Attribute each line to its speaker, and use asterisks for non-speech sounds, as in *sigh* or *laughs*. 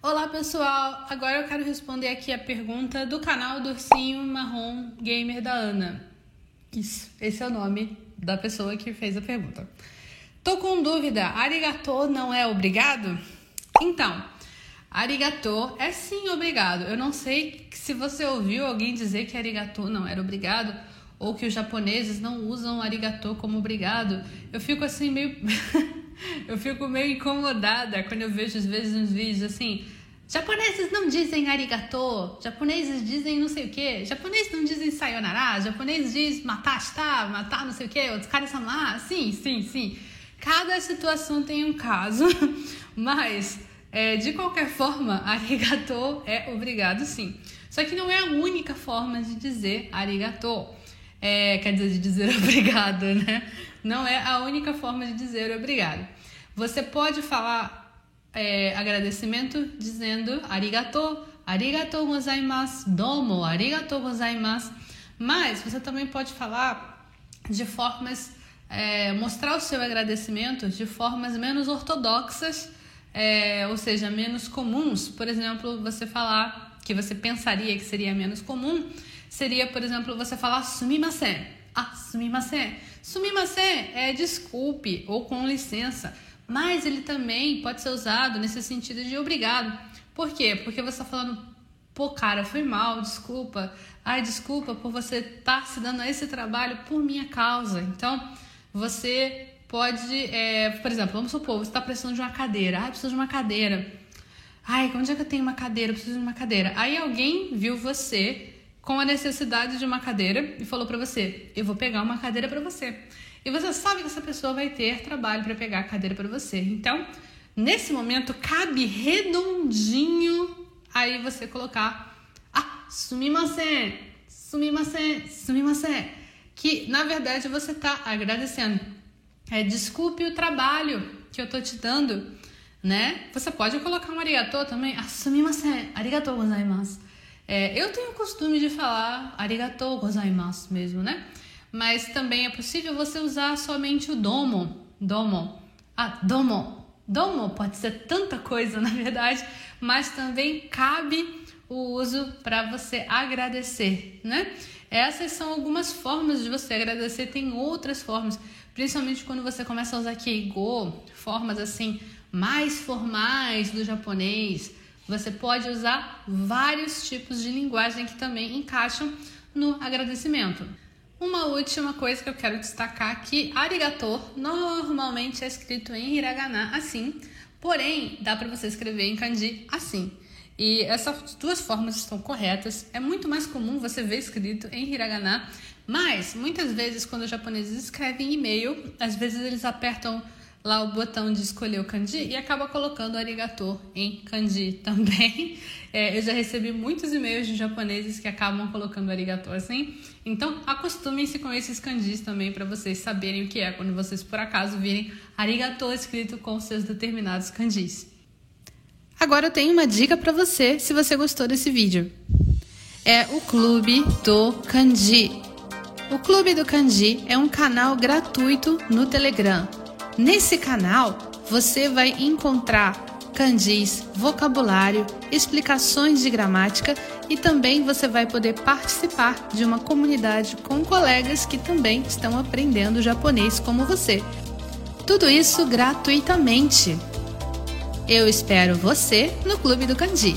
Speaker 1: Olá pessoal, agora eu quero responder aqui a pergunta do canal do Marrom Gamer da Ana. Isso, esse é o nome da pessoa que fez a pergunta. Tô com dúvida, arigatô não é obrigado? Então, arigatô é sim obrigado. Eu não sei se você ouviu alguém dizer que arigatô não era obrigado ou que os japoneses não usam arigatô como obrigado. Eu fico assim meio *laughs* eu fico meio incomodada quando eu vejo às vezes uns vídeos assim. Japoneses não dizem arigato, japoneses dizem não sei o que, japoneses não dizem sayonara, japoneses dizem matashita, matar não sei o que, outros caras são lá, sim, sim, sim. Cada situação tem um caso, *laughs* mas é, de qualquer forma, *laughs* arigato é obrigado sim. Só que não é a única forma de dizer arigato, é, quer dizer, de dizer *laughs* obrigado, né? Não é a única forma de dizer obrigado. Você pode falar é, agradecimento dizendo arigato, arigatou gozaimasu, domo, arigatou gozaimasu. Mas você também pode falar de formas, é, mostrar o seu agradecimento de formas menos ortodoxas, é, ou seja, menos comuns. Por exemplo, você falar que você pensaria que seria menos comum, seria, por exemplo, você falar sumimasen. Ah, sumimasen. Sumimasen é desculpe ou com licença mas ele também pode ser usado nesse sentido de obrigado. Por quê? Porque você está falando, pô, cara, foi mal, desculpa. Ai, desculpa por você estar tá se dando esse trabalho por minha causa. Então, você pode, é, por exemplo, vamos supor, você está precisando de uma cadeira. Ai, preciso de uma cadeira. Ai, onde é que eu tenho uma cadeira? Eu preciso de uma cadeira. Aí alguém viu você com a necessidade de uma cadeira e falou para você: Eu vou pegar uma cadeira para você. E você sabe que essa pessoa vai ter trabalho para pegar a cadeira para você. Então, nesse momento, cabe redondinho aí você colocar ah, sumimasen, sumimasen, sumimasen. Que na verdade você está agradecendo. É, desculpe o trabalho que eu tô te dando, né? Você pode colocar um arigato também. Ah, sumimasen, arigatou gozaimasu. É, eu tenho o costume de falar arigatou gozaimasu mesmo, né? Mas também é possível você usar somente o domo. Domo. Ah, domo. Domo pode ser tanta coisa, *laughs* na verdade, mas também cabe o uso para você agradecer, né? Essas são algumas formas de você agradecer, tem outras formas, principalmente quando você começa a usar keigo, formas assim mais formais do japonês. Você pode usar vários tipos de linguagem que também encaixam no agradecimento. Uma última coisa que eu quero destacar aqui, arigato normalmente é escrito em hiragana assim, porém dá para você escrever em kanji assim. E essas duas formas estão corretas. É muito mais comum você ver escrito em hiragana, mas muitas vezes quando os japoneses escrevem e-mail, às vezes eles apertam lá o botão de escolher o kanji e acaba colocando arigato em kanji *laughs* também. É, eu já recebi muitos e-mails de japoneses que acabam colocando arigato assim. Então, acostumem-se com esses kanjis também para vocês saberem o que é quando vocês por acaso virem arigato escrito com seus determinados kanjis. Agora eu tenho uma dica para você se você gostou desse vídeo. É o Clube do Kanji. O Clube do Kanji é um canal gratuito no Telegram Nesse canal você vai encontrar candis, vocabulário, explicações de gramática e também você vai poder participar de uma comunidade com colegas que também estão aprendendo japonês como você. Tudo isso gratuitamente. Eu espero você no Clube do Kanji.